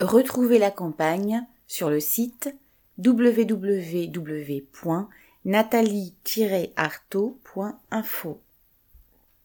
Retrouvez la campagne sur le site www.nathalie-artaud.info.